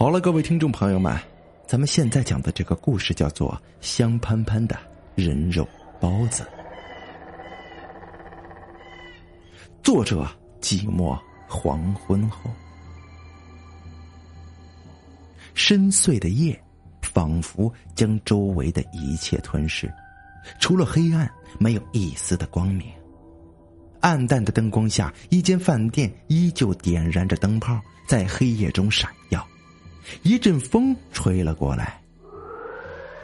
好了，各位听众朋友们，咱们现在讲的这个故事叫做《香喷喷的人肉包子》，作者寂寞黄昏后。深邃的夜，仿佛将周围的一切吞噬，除了黑暗，没有一丝的光明。暗淡的灯光下，一间饭店依旧点燃着灯泡，在黑夜中闪耀。一阵风吹了过来，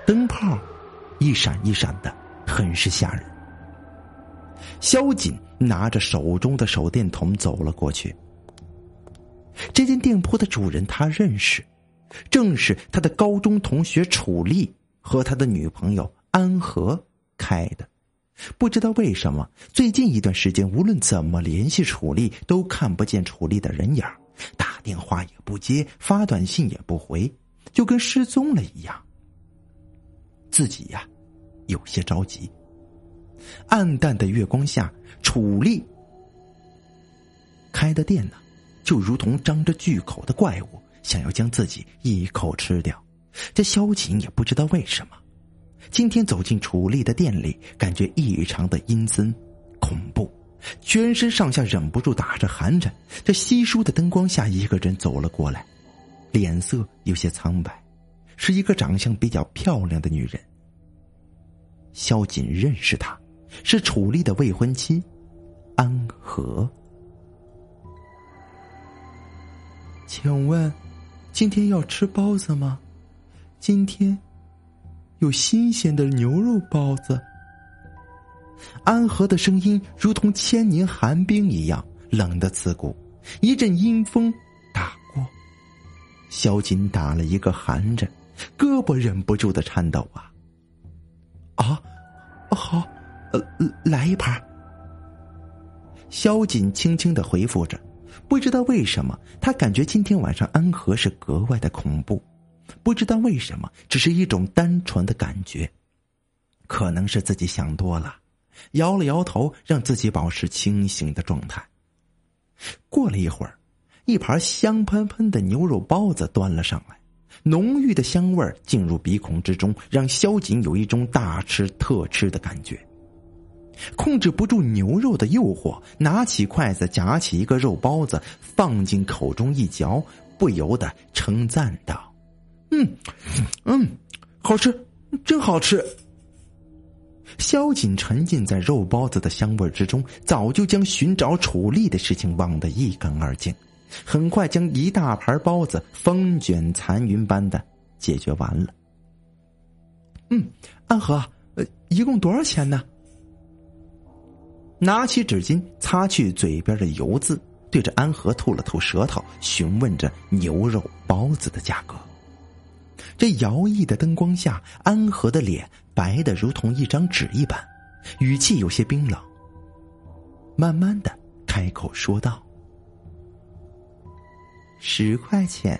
灯泡一闪一闪的，很是吓人。萧瑾拿着手中的手电筒走了过去。这间店铺的主人他认识，正是他的高中同学楚丽和他的女朋友安和开的。不知道为什么，最近一段时间，无论怎么联系楚丽，都看不见楚丽的人影电话也不接，发短信也不回，就跟失踪了一样。自己呀，有些着急。暗淡的月光下，楚丽开的店呢，就如同张着巨口的怪物，想要将自己一口吃掉。这萧瑾也不知道为什么。今天走进楚丽的店里，感觉异常的阴森、恐怖，全身上下忍不住打着寒颤。这稀疏的灯光下，一个人走了过来，脸色有些苍白，是一个长相比较漂亮的女人。萧瑾认识她，是楚丽的未婚妻安和。请问，今天要吃包子吗？今天。有新鲜的牛肉包子。安和的声音如同千年寒冰一样冷的刺骨，一阵阴风打过，萧瑾打了一个寒颤，胳膊忍不住的颤抖啊！啊，好，呃，来一盘。萧瑾轻轻的回复着，不知道为什么，他感觉今天晚上安和是格外的恐怖。不知道为什么，只是一种单纯的感觉，可能是自己想多了，摇了摇头，让自己保持清醒的状态。过了一会儿，一盘香喷喷的牛肉包子端了上来，浓郁的香味进入鼻孔之中，让萧瑾有一种大吃特吃的感觉。控制不住牛肉的诱惑，拿起筷子夹起一个肉包子，放进口中一嚼，不由得称赞道。嗯，嗯，好吃，真好吃。萧瑾沉浸在肉包子的香味之中，早就将寻找楚丽的事情忘得一干二净，很快将一大盘包子风卷残云般的解决完了。嗯，安和，呃，一共多少钱呢？拿起纸巾擦去嘴边的油渍，对着安和吐了吐舌头，询问着牛肉包子的价格。这摇曳的灯光下，安和的脸白的如同一张纸一般，语气有些冰冷。慢慢的开口说道：“十块钱。”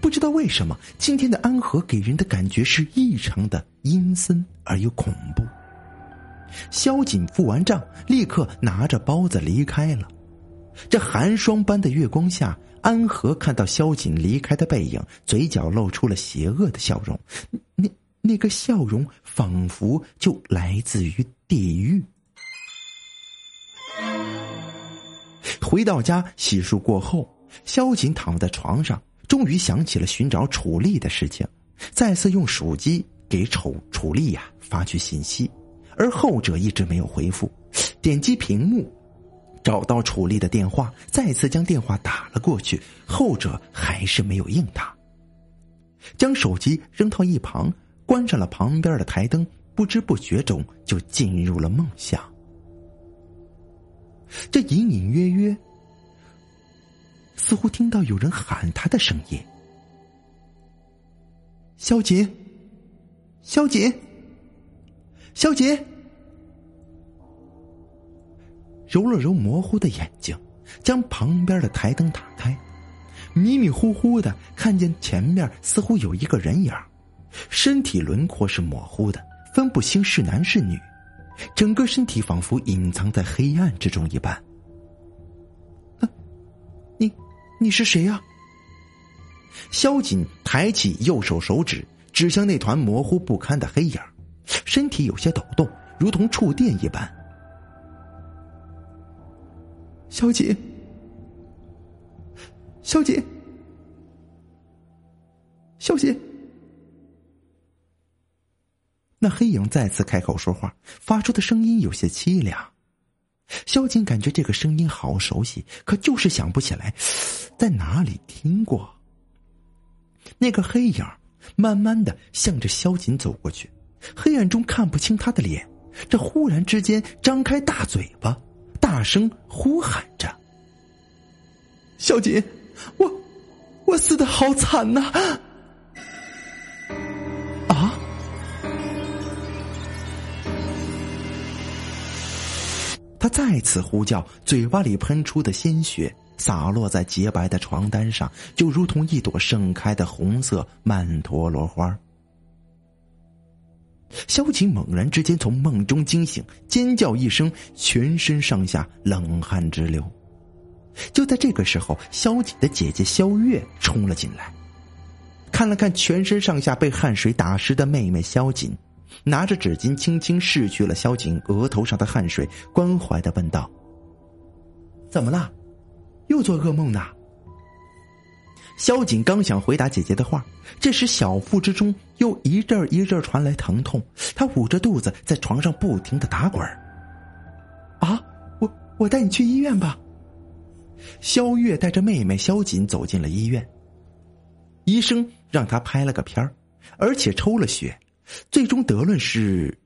不知道为什么，今天的安和给人的感觉是异常的阴森而又恐怖。萧瑾付完账，立刻拿着包子离开了。这寒霜般的月光下。安和看到萧瑾离开的背影，嘴角露出了邪恶的笑容，那那个笑容仿佛就来自于地狱。回到家洗漱过后，萧瑾躺在床上，终于想起了寻找楚丽的事情，再次用手机给楚楚丽呀发去信息，而后者一直没有回复，点击屏幕。找到楚丽的电话，再次将电话打了过去，后者还是没有应答。将手机扔到一旁，关上了旁边的台灯，不知不觉中就进入了梦乡。这隐隐约约，似乎听到有人喊他的声音：“萧杰，萧杰，萧杰。”揉了揉模糊的眼睛，将旁边的台灯打开，迷迷糊糊的看见前面似乎有一个人影，身体轮廓是模糊的，分不清是男是女，整个身体仿佛隐藏在黑暗之中一般。你，你是谁呀？萧瑾抬起右手手指，指向那团模糊不堪的黑影，身体有些抖动，如同触电一般。萧瑾，萧瑾，萧瑾。那黑影再次开口说话，发出的声音有些凄凉。萧瑾感觉这个声音好熟悉，可就是想不起来在哪里听过。那个黑影慢慢的向着萧瑾走过去，黑暗中看不清他的脸，这忽然之间张开大嘴巴，大声呼喊着：“萧瑾，我我死的好惨呐！”啊！他再次呼叫，嘴巴里喷出的鲜血。洒落在洁白的床单上，就如同一朵盛开的红色曼陀罗花。萧瑾猛然之间从梦中惊醒，尖叫一声，全身上下冷汗直流。就在这个时候，萧瑾的姐姐萧月冲了进来，看了看全身上下被汗水打湿的妹妹萧瑾，拿着纸巾轻轻拭去了萧瑾额头上的汗水，关怀的问道：“怎么了？”又做噩梦呢？萧瑾刚想回答姐姐的话，这时小腹之中又一阵一阵传来疼痛，他捂着肚子在床上不停的打滚啊，我我带你去医院吧。萧月带着妹妹萧瑾走进了医院，医生让他拍了个片，而且抽了血，最终得论是，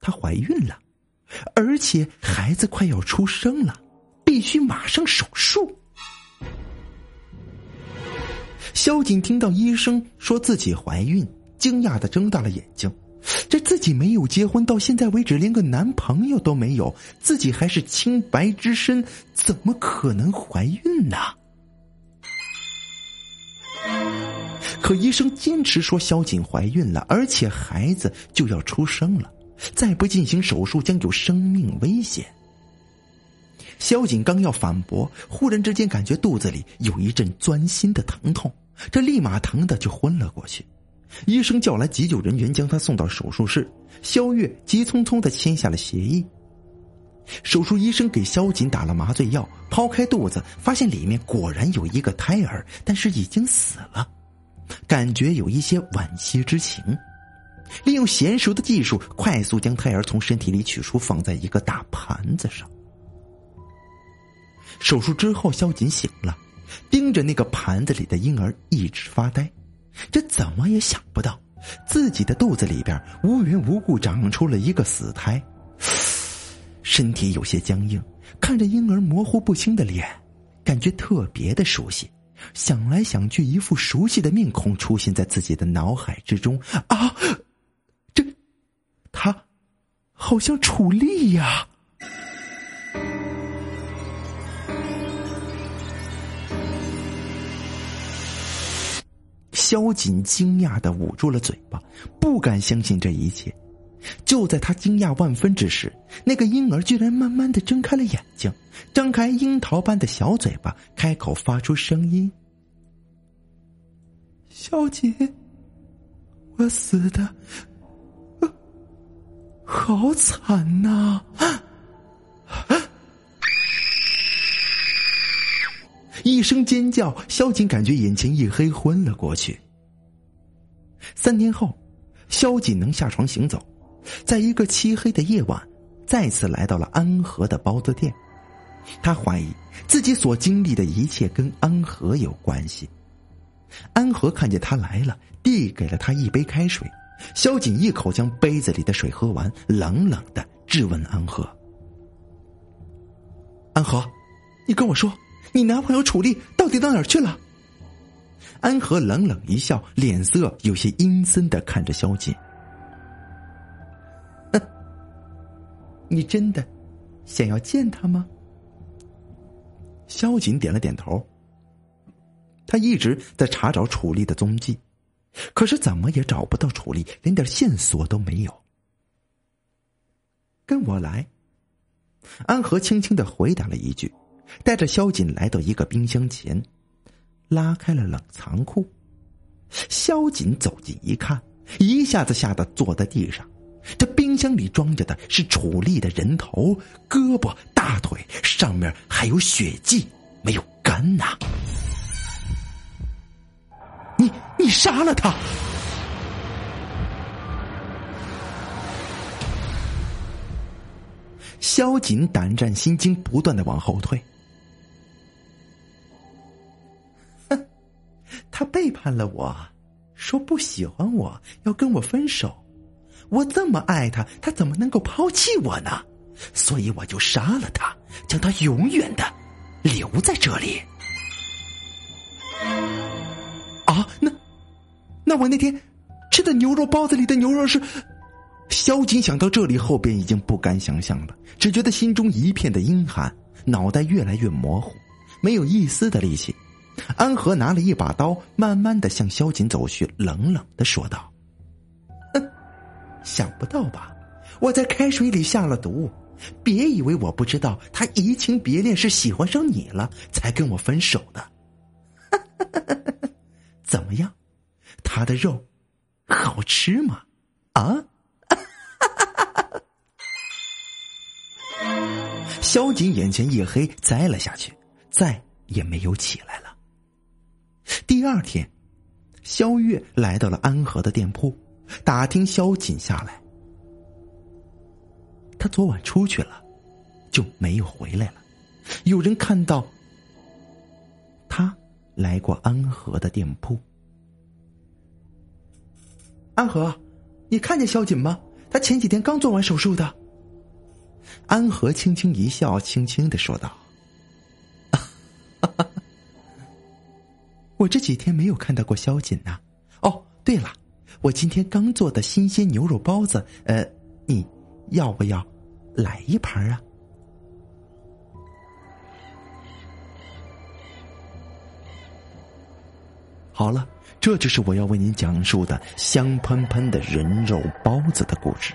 她怀孕了。而且孩子快要出生了，必须马上手术。萧瑾听到医生说自己怀孕，惊讶的睁大了眼睛。这自己没有结婚，到现在为止连个男朋友都没有，自己还是清白之身，怎么可能怀孕呢？可医生坚持说萧瑾怀孕了，而且孩子就要出生了。再不进行手术，将有生命危险。萧瑾刚要反驳，忽然之间感觉肚子里有一阵钻心的疼痛，这立马疼的就昏了过去。医生叫来急救人员，将他送到手术室。萧月急匆匆的签下了协议。手术医生给萧瑾打了麻醉药，抛开肚子，发现里面果然有一个胎儿，但是已经死了，感觉有一些惋惜之情。利用娴熟的技术，快速将胎儿从身体里取出，放在一个大盘子上。手术之后，萧瑾醒了，盯着那个盘子里的婴儿一直发呆。这怎么也想不到，自己的肚子里边无缘无故长出了一个死胎，身体有些僵硬，看着婴儿模糊不清的脸，感觉特别的熟悉。想来想去，一副熟悉的面孔出现在自己的脑海之中。啊！这他，好像楚丽呀！萧瑾惊讶的捂住了嘴巴，不敢相信这一切。就在他惊讶万分之时，那个婴儿居然慢慢的睁开了眼睛，张开樱桃般的小嘴巴，开口发出声音：“萧瑾，我死的。”好惨呐！一声尖叫，萧瑾感觉眼前一黑，昏了过去。三天后，萧瑾能下床行走，在一个漆黑的夜晚，再次来到了安和的包子店。他怀疑自己所经历的一切跟安和有关系。安和看见他来了，递给了他一杯开水。萧瑾一口将杯子里的水喝完，冷冷的质问安和：“安和，你跟我说，你男朋友楚丽到底到哪儿去了？”安和冷冷一笑，脸色有些阴森的看着萧瑾：“你真的想要见他吗？”萧瑾点了点头。他一直在查找楚丽的踪迹。可是怎么也找不到楚丽，连点线索都没有。跟我来，安和轻轻的回答了一句，带着萧瑾来到一个冰箱前，拉开了冷藏库。萧瑾走近一看，一下子吓得坐在地上。这冰箱里装着的是楚丽的人头、胳膊、大腿，上面还有血迹，没有干呐！你你杀了他！萧瑾胆战心惊，不断的往后退。他背叛了我，说不喜欢我，要跟我分手。我这么爱他，他怎么能够抛弃我呢？所以我就杀了他，将他永远的留在这里。啊，那那我那天吃的牛肉包子里的牛肉是？萧瑾想到这里，后边已经不敢想象了，只觉得心中一片的阴寒，脑袋越来越模糊，没有一丝的力气。安和拿了一把刀，慢慢的向萧瑾走去，冷冷的说道。想不到吧？我在开水里下了毒，别以为我不知道，他移情别恋是喜欢上你了才跟我分手的。怎么样，他的肉好吃吗？啊？萧瑾眼前一黑，栽了下去，再也没有起来了。第二天，萧月来到了安和的店铺。打听萧瑾下来，他昨晚出去了，就没有回来了。有人看到他来过安和的店铺。安和，你看见萧瑾吗？他前几天刚做完手术的。安和轻轻一笑，轻轻的说道：“我这几天没有看到过萧瑾呐。哦，对了。”我今天刚做的新鲜牛肉包子，呃，你要不要来一盘啊？好了，这就是我要为您讲述的香喷喷的人肉包子的故事。